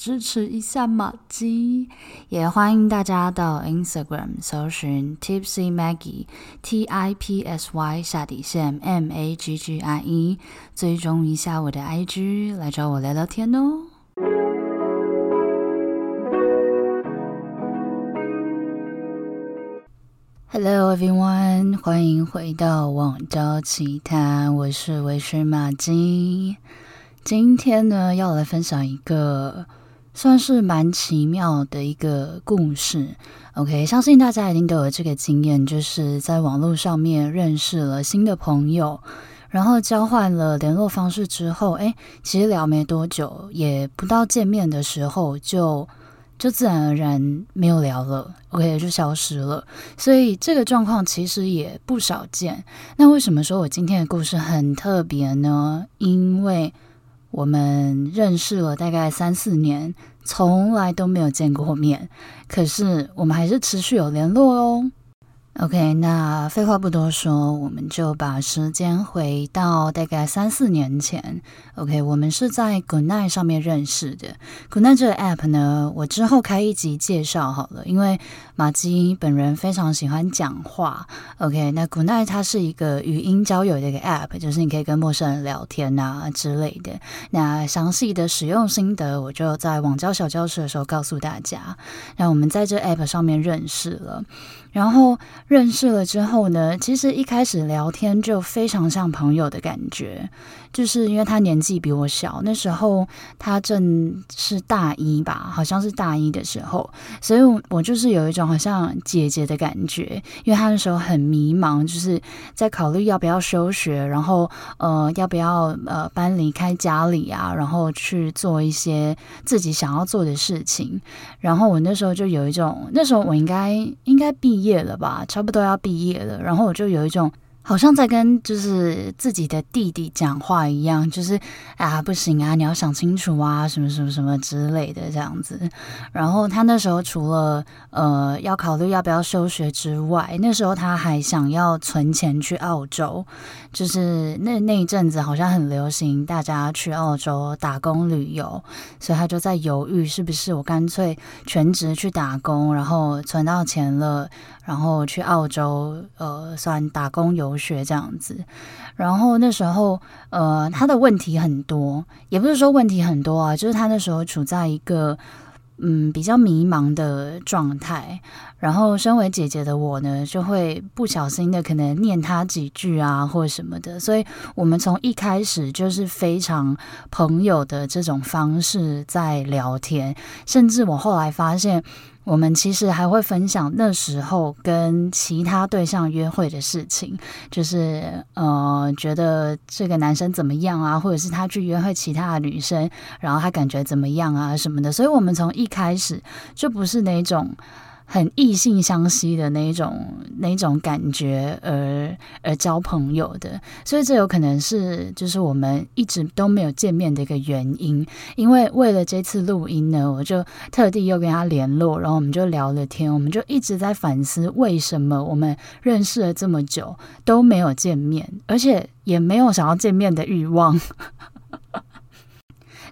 支持一下玛姬，也欢迎大家到 Instagram 搜寻 Tipsy Maggie T I P S Y 下底线 M A G G I E，追踪一下我的 IG，来找我聊聊天哦。Hello everyone，欢迎回到网交奇谈，我是微醺玛姬。今天呢，要来分享一个。算是蛮奇妙的一个故事，OK，相信大家一定都有这个经验，就是在网络上面认识了新的朋友，然后交换了联络方式之后，哎，其实聊没多久，也不到见面的时候，就就自然而然没有聊了，OK，就消失了。所以这个状况其实也不少见。那为什么说我今天的故事很特别呢？因为我们认识了大概三四年，从来都没有见过面，可是我们还是持续有联络哦。OK，那废话不多说，我们就把时间回到大概三四年前。OK，我们是在 Goodnight 上面认识的。Goodnight 这个 App 呢，我之后开一集介绍好了，因为马基本人非常喜欢讲话。OK，那 Goodnight 它是一个语音交友的一个 App，就是你可以跟陌生人聊天啊之类的。那详细的使用心得，我就在网交小教室的时候告诉大家。那我们在这 App 上面认识了。然后认识了之后呢，其实一开始聊天就非常像朋友的感觉，就是因为他年纪比我小，那时候他正是大一吧，好像是大一的时候，所以我就是有一种好像姐姐的感觉，因为他那时候很迷茫，就是在考虑要不要休学，然后呃要不要呃搬离开家里啊，然后去做一些自己想要做的事情，然后我那时候就有一种，那时候我应该应该毕业了吧，差不多要毕业了，然后我就有一种。好像在跟就是自己的弟弟讲话一样，就是啊不行啊，你要想清楚啊，什么什么什么之类的这样子。然后他那时候除了呃要考虑要不要休学之外，那时候他还想要存钱去澳洲，就是那那一阵子好像很流行大家去澳洲打工旅游，所以他就在犹豫是不是我干脆全职去打工，然后存到钱了。然后去澳洲，呃，算打工游学这样子。然后那时候，呃，他的问题很多，也不是说问题很多啊，就是他那时候处在一个。嗯，比较迷茫的状态，然后身为姐姐的我呢，就会不小心的可能念他几句啊，或什么的，所以我们从一开始就是非常朋友的这种方式在聊天，甚至我后来发现。我们其实还会分享那时候跟其他对象约会的事情，就是呃，觉得这个男生怎么样啊，或者是他去约会其他的女生，然后他感觉怎么样啊什么的。所以，我们从一开始就不是那种。很异性相吸的那种那种感觉而而交朋友的，所以这有可能是就是我们一直都没有见面的一个原因。因为为了这次录音呢，我就特地又跟他联络，然后我们就聊了天，我们就一直在反思为什么我们认识了这么久都没有见面，而且也没有想要见面的欲望。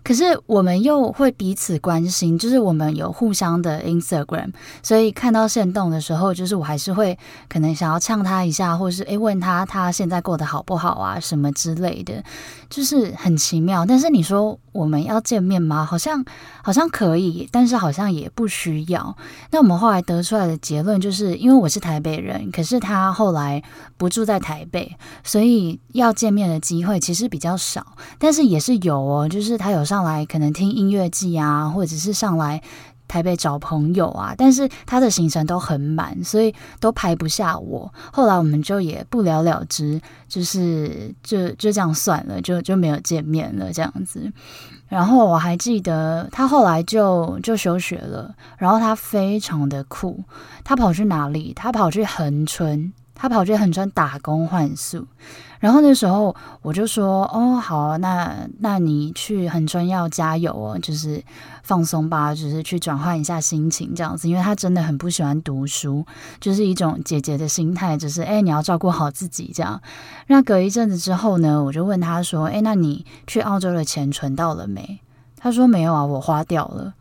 可是我们又会彼此关心，就是我们有互相的 Instagram，所以看到线动的时候，就是我还是会可能想要呛他一下，或是诶问他他现在过得好不好啊什么之类的，就是很奇妙。但是你说我们要见面吗？好像好像可以，但是好像也不需要。那我们后来得出来的结论就是，因为我是台北人，可是他后来不住在台北，所以要见面的机会其实比较少，但是也是有哦，就是他有。上来可能听音乐季啊，或者是上来台北找朋友啊，但是他的行程都很满，所以都排不下我。后来我们就也不了了之，就是就就这样算了，就就没有见面了这样子。然后我还记得他后来就就休学了，然后他非常的酷，他跑去哪里？他跑去恒春。他跑去恒春打工换宿。然后那时候我就说：“哦，好，那那你去恒春要加油哦，就是放松吧，就是去转换一下心情这样子。因为他真的很不喜欢读书，就是一种姐姐的心态，就是哎，你要照顾好自己这样。那隔一阵子之后呢，我就问他说：哎，那你去澳洲的钱存到了没？他说没有啊，我花掉了。”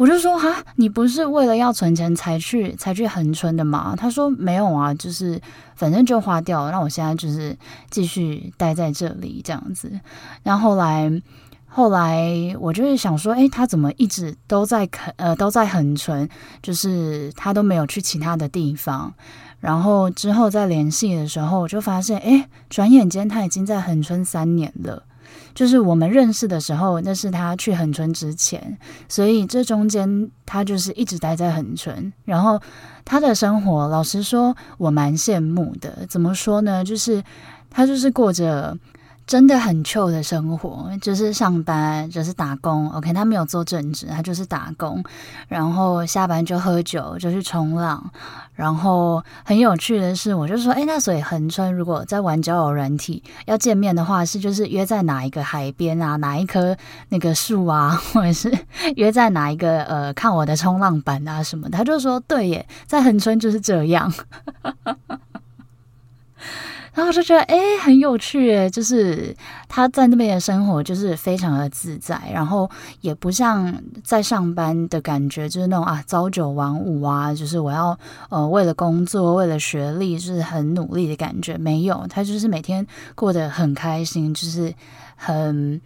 我就说哈，你不是为了要存钱才去才去恒春的吗？他说没有啊，就是反正就花掉了。那我现在就是继续待在这里这样子。然后后来后来我就是想说，诶，他怎么一直都在呃都在恒春，就是他都没有去其他的地方。然后之后再联系的时候，我就发现，诶，转眼间他已经在恒春三年了。就是我们认识的时候，那是他去恒春之前，所以这中间他就是一直待在恒春。然后他的生活，老实说，我蛮羡慕的。怎么说呢？就是他就是过着。真的很旧的生活，就是上班，就是打工。OK，他没有做正职，他就是打工，然后下班就喝酒，就去冲浪。然后很有趣的是，我就说，哎，那所以恒春如果在玩交友软体要见面的话，是就是约在哪一个海边啊，哪一棵那个树啊，或者是约在哪一个呃看我的冲浪板啊什么的。他就说，对耶，在恒春就是这样。然后就觉得哎，很有趣诶，就是他在那边的生活就是非常的自在，然后也不像在上班的感觉，就是那种啊朝九晚五啊，就是我要呃为了工作为了学历就是很努力的感觉，没有，他就是每天过得很开心，就是很。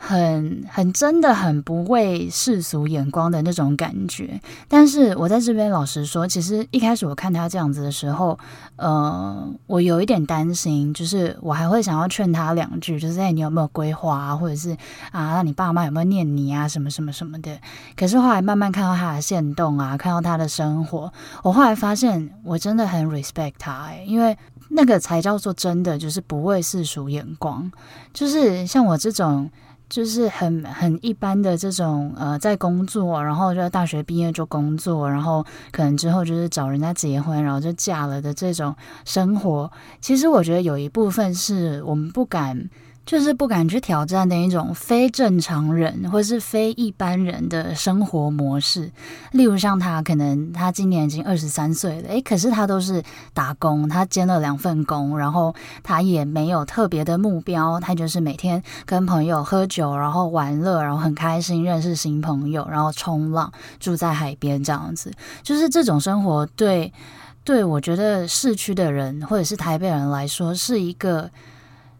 很很真的很不为世俗眼光的那种感觉，但是我在这边老实说，其实一开始我看他这样子的时候，呃，我有一点担心，就是我还会想要劝他两句，就是哎，你有没有规划，或者是啊，那你爸妈有没有念你啊，什么什么什么的。可是后来慢慢看到他的限动啊，看到他的生活，我后来发现我真的很 respect 他欸，因为那个才叫做真的，就是不为世俗眼光，就是像我这种。就是很很一般的这种呃，在工作，然后就大学毕业就工作，然后可能之后就是找人家结婚，然后就嫁了的这种生活，其实我觉得有一部分是我们不敢。就是不敢去挑战的一种非正常人或是非一般人的生活模式。例如像他，可能他今年已经二十三岁了，诶，可是他都是打工，他兼了两份工，然后他也没有特别的目标，他就是每天跟朋友喝酒，然后玩乐，然后很开心，认识新朋友，然后冲浪，住在海边这样子。就是这种生活，对对，我觉得市区的人或者是台北人来说是一个。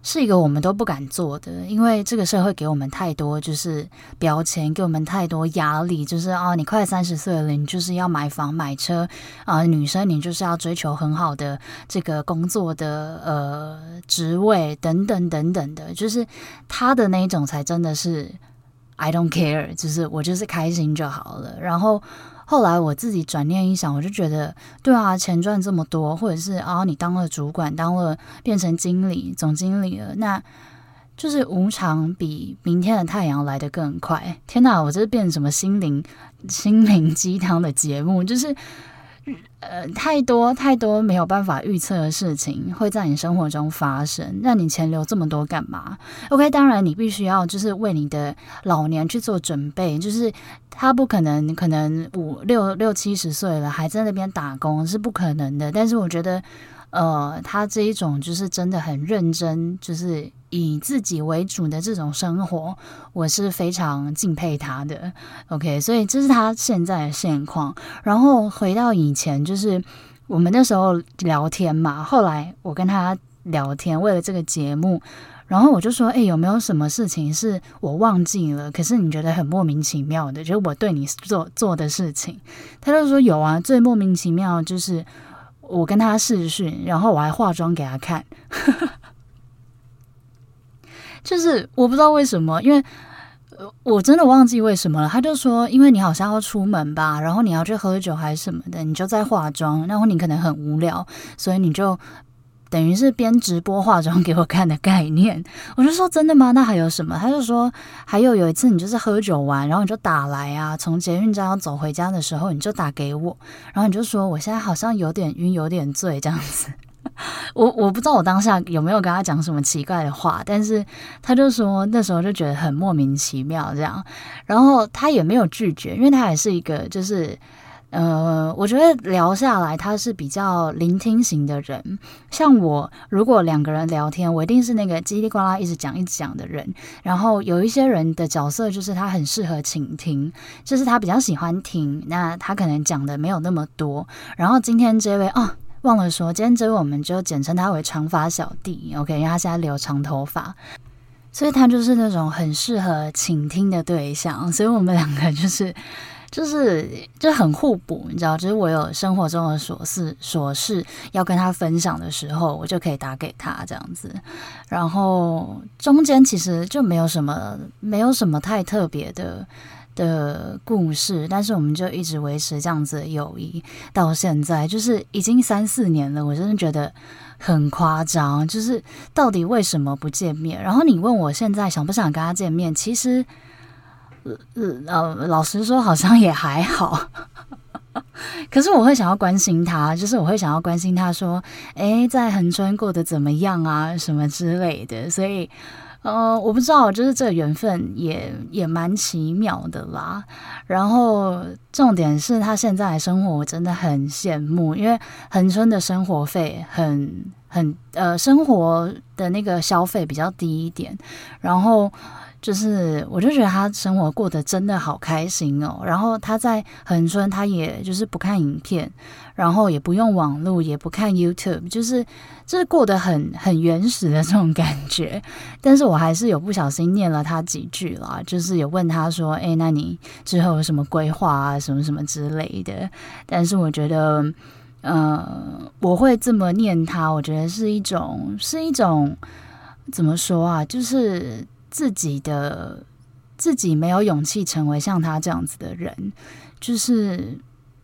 是一个我们都不敢做的，因为这个社会给我们太多就是标签，给我们太多压力，就是啊，你快三十岁了，你就是要买房买车啊，女生你就是要追求很好的这个工作的呃职位等等等等的，就是他的那一种才真的是 I don't care，就是我就是开心就好了，然后。后来我自己转念一想，我就觉得，对啊，钱赚这么多，或者是啊，你当了主管，当了变成经理、总经理了，那就是无常比明天的太阳来得更快。天哪，我这是变什么心灵心灵鸡汤的节目？就是。呃，太多太多没有办法预测的事情会在你生活中发生，那你钱留这么多干嘛？OK，当然你必须要就是为你的老年去做准备，就是他不可能可能五六六七十岁了还在那边打工是不可能的，但是我觉得。呃，他这一种就是真的很认真，就是以自己为主的这种生活，我是非常敬佩他的。OK，所以这是他现在的现况。然后回到以前，就是我们那时候聊天嘛，后来我跟他聊天，为了这个节目，然后我就说：“哎，有没有什么事情是我忘记了？可是你觉得很莫名其妙的，就是我对你做做的事情？”他就说：“有啊，最莫名其妙就是。”我跟他试训，然后我还化妆给他看，就是我不知道为什么，因为我真的忘记为什么了。他就说，因为你好像要出门吧，然后你要去喝酒还是什么的，你就在化妆，然后你可能很无聊，所以你就等于是边直播化妆给我看的概念。我就说真的吗？那还有什么？他就说还有有一次你就是喝酒完，然后你就打来啊，从捷运站要走回家的时候你就打给我，然后你就说我现在好像有点晕，有点醉这样子。我我不知道我当下有没有跟他讲什么奇怪的话，但是他就说那时候就觉得很莫名其妙这样，然后他也没有拒绝，因为他也是一个就是呃，我觉得聊下来他是比较聆听型的人。像我如果两个人聊天，我一定是那个叽里呱啦一直讲一直讲的人。然后有一些人的角色就是他很适合倾听，就是他比较喜欢听，那他可能讲的没有那么多。然后今天这位哦。忘了说，今天这位我们就简称他为长发小弟，OK，因为他现在留长头发，所以他就是那种很适合倾听的对象，所以我们两个就是就是就很互补，你知道，就是我有生活中的琐事琐事要跟他分享的时候，我就可以打给他这样子，然后中间其实就没有什么没有什么太特别的。的故事，但是我们就一直维持这样子的友谊到现在，就是已经三四年了。我真的觉得很夸张，就是到底为什么不见面？然后你问我现在想不想跟他见面，其实，呃，老实说好像也还好。可是我会想要关心他，就是我会想要关心他说，诶，在恒春过得怎么样啊，什么之类的，所以。呃，我不知道，就是这个缘分也也蛮奇妙的啦。然后重点是他现在生活，我真的很羡慕，因为恒春的生活费很很呃，生活的那个消费比较低一点，然后。就是，我就觉得他生活过得真的好开心哦。然后他在恒春，他也就是不看影片，然后也不用网络，也不看 YouTube，就是就是过得很很原始的这种感觉。但是我还是有不小心念了他几句啦，就是有问他说：“诶，那你之后有什么规划啊？什么什么之类的？”但是我觉得，呃，我会这么念他，我觉得是一种是一种怎么说啊？就是。自己的自己没有勇气成为像他这样子的人，就是，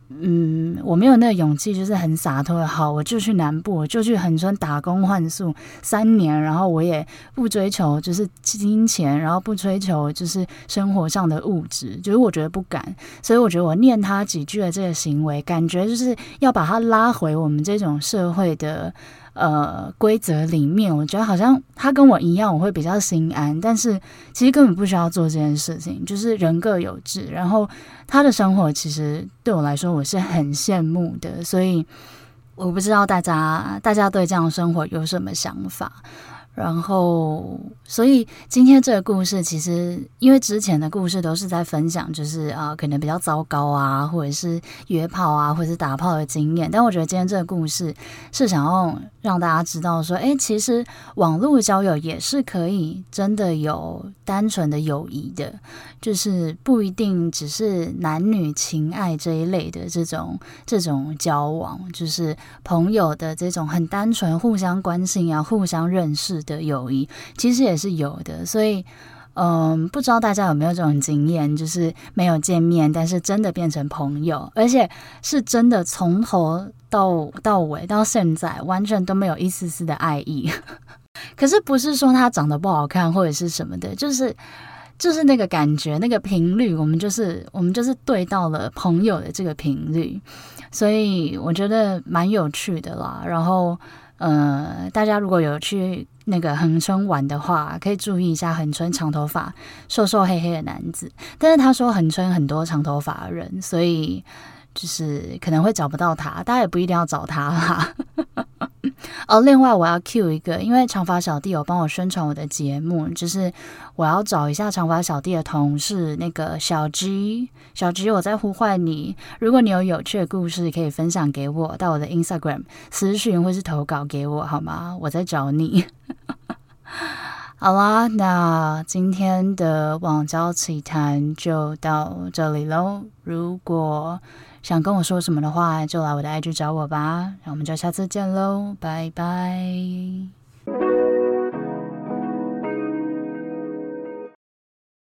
嗯，我没有那个勇气，就是很洒脱，好，我就去南部，我就去恒春打工换宿三年，然后我也不追求就是金钱，然后不追求就是生活上的物质，就是我觉得不敢，所以我觉得我念他几句的这个行为，感觉就是要把他拉回我们这种社会的。呃，规则里面，我觉得好像他跟我一样，我会比较心安。但是其实根本不需要做这件事情，就是人各有志。然后他的生活其实对我来说，我是很羡慕的。所以我不知道大家大家对这样的生活有什么想法。然后，所以今天这个故事，其实因为之前的故事都是在分享，就是啊、可能比较糟糕啊，或者是约炮啊，或者是打炮的经验。但我觉得今天这个故事是想要让大家知道说，诶，其实网络交友也是可以真的有单纯的友谊的，就是不一定只是男女情爱这一类的这种这种交往，就是朋友的这种很单纯互相关心啊，互相认识的友谊其实也是有的，所以，嗯，不知道大家有没有这种经验，就是没有见面，但是真的变成朋友，而且是真的从头到到尾到现在完全都没有一丝丝的爱意。可是不是说他长得不好看或者是什么的，就是就是那个感觉，那个频率，我们就是我们就是对到了朋友的这个频率，所以我觉得蛮有趣的啦。然后。呃，大家如果有去那个恒春玩的话，可以注意一下恒春长头发、瘦瘦黑黑的男子。但是他说恒春很多长头发的人，所以就是可能会找不到他。大家也不一定要找他哈。哦，另外我要 cue 一个，因为长发小弟有帮我宣传我的节目，就是我要找一下长发小弟的同事，那个小 G，小 G，我在呼唤你。如果你有有趣的故事，可以分享给我，到我的 Instagram 私讯或是投稿给我，好吗？我在找你。好啦，那今天的网交奇谈就到这里喽。如果想跟我说什么的话，就来我的 IG 找我吧。那我们就下次见喽，拜拜。